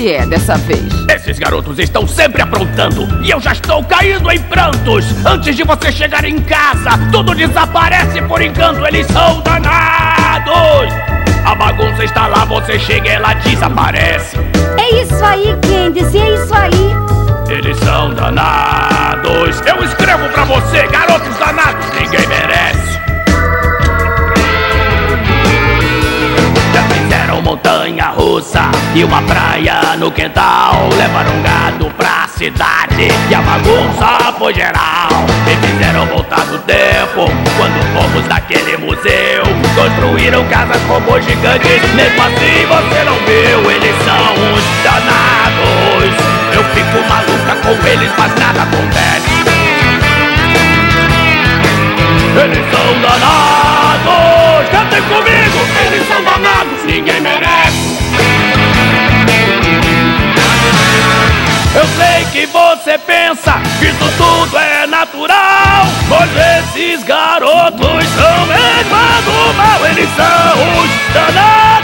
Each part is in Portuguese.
que é dessa vez? Esses garotos estão sempre aprontando e eu já estou caindo em prantos. Antes de você chegar em casa, tudo desaparece por encanto. Eles são danados. A bagunça está lá, você chega e ela desaparece. É isso aí, montanha russa e uma praia no quintal. Levaram gado pra cidade e a bagunça foi geral. E fizeram voltar no tempo quando fomos naquele museu. Construíram casas como gigantes, mesmo assim você não viu. Eles são os danados. Eu fico maluca com eles, mas nada acontece. Eu sei que você pensa que isso tudo é natural Mas esses garotos são mesmo mal Eles são os danados.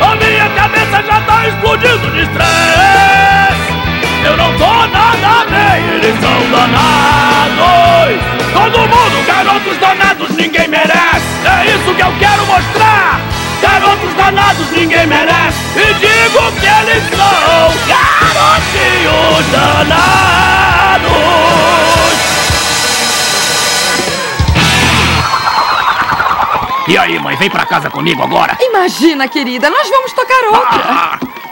A minha cabeça já tá explodindo de estresse. Eu não tô nada bem, eles são danados. Todo mundo, garotos danados, ninguém merece. É isso que eu quero mostrar. Garotos danados, ninguém merece. E digo que danados E aí, mãe, vem pra casa comigo agora? Imagina, querida, nós vamos tocar outra. Ah,